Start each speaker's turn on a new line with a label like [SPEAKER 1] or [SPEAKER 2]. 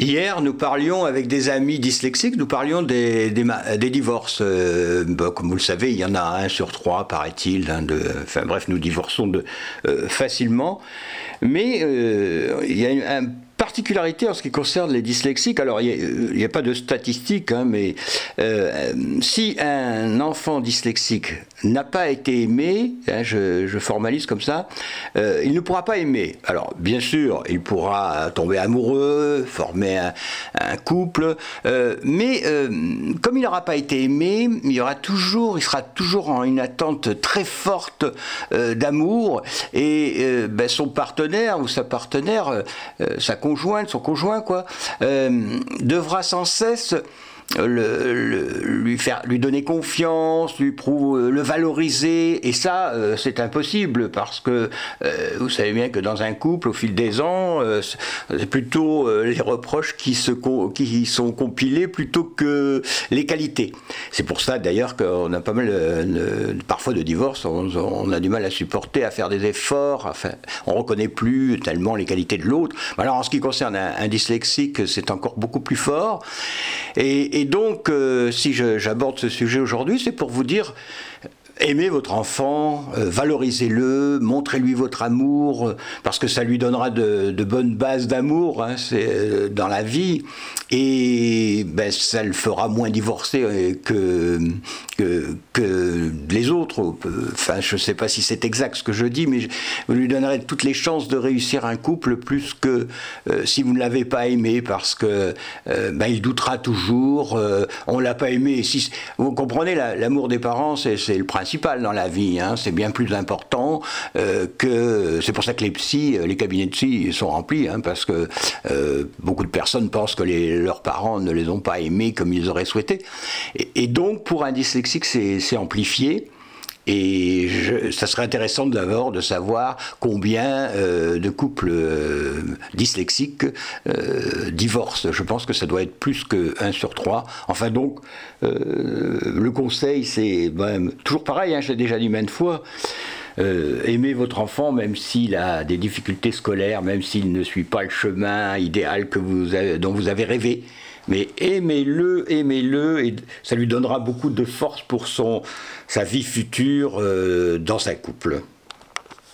[SPEAKER 1] Hier, nous parlions avec des amis dyslexiques, nous parlions des, divorces. Euh, bah, comme vous le savez, il y en a un sur trois, paraît-il. Hein, enfin bref, nous divorçons euh, facilement. Mais euh, il y a un particularité en ce qui concerne les dyslexiques, alors il n'y a, pas de statistiques, hein, mais euh, si un enfant dyslexique n'a pas été aimé, hein, je, formalise comme ça, euh, il ne pourra pas aimer. Alors bien sûr, il pourra tomber amoureux, former un, couple, euh, mais comme il n'aura pas été aimé, il y aura toujours, il sera toujours en une attente très forte d'amour et ben, son partenaire ou sa partenaire, sa conjoint, son conjoint, quoi, euh, devra sans cesse le, lui faire lui donner confiance, lui prouver, le valoriser et ça euh, c'est impossible parce que euh, vous savez bien que dans un couple au fil des ans euh, c'est plutôt les reproches qui se qui sont compilés plutôt que les qualités. C'est pour ça d'ailleurs qu'on a pas mal parfois de divorces, on, a du mal à supporter, à faire des efforts, enfin on reconnaît plus tellement les qualités de l'autre. Alors en ce qui concerne un, dyslexique, c'est encore beaucoup plus fort et donc, euh, si j'aborde ce sujet aujourd'hui, c'est pour vous dire aimez votre enfant, euh, valorisez-le, montrez-lui votre amour, parce que ça lui donnera de, bonnes bases d'amour hein, euh, dans la vie, et ben, ça le fera moins divorcer euh, que, les autres. Enfin, je ne sais pas si c'est exact ce que je dis, mais vous lui donnerez toutes les chances de réussir un couple plus que si vous ne l'avez pas aimé, parce que ben, il doutera toujours, on l'a pas aimé. Vous comprenez, l'amour des parents, c'est le principe dans la vie. Hein. c'est bien plus important euh, que. C'est pour ça que les psys, euh, les cabinets de psy sont remplis, hein, parce que euh, beaucoup de personnes pensent que leurs parents ne les ont pas aimés comme ils auraient souhaité. Et, donc, pour un dyslexique, c'est amplifié. Et ça serait intéressant d'abord de savoir combien de couples dyslexiques divorcent. Je pense que ça doit être plus que 1 sur 3. Enfin donc, euh, le conseil, c'est toujours pareil, hein, je l'ai déjà dit maintes fois. Euh, aimez votre enfant même s'il a des difficultés scolaires, même s'il ne suit pas le chemin idéal que vous dont vous avez rêvé. Mais aimez-le, aimez-le, et ça lui donnera beaucoup de force pour son, sa vie future euh, dans sa couple.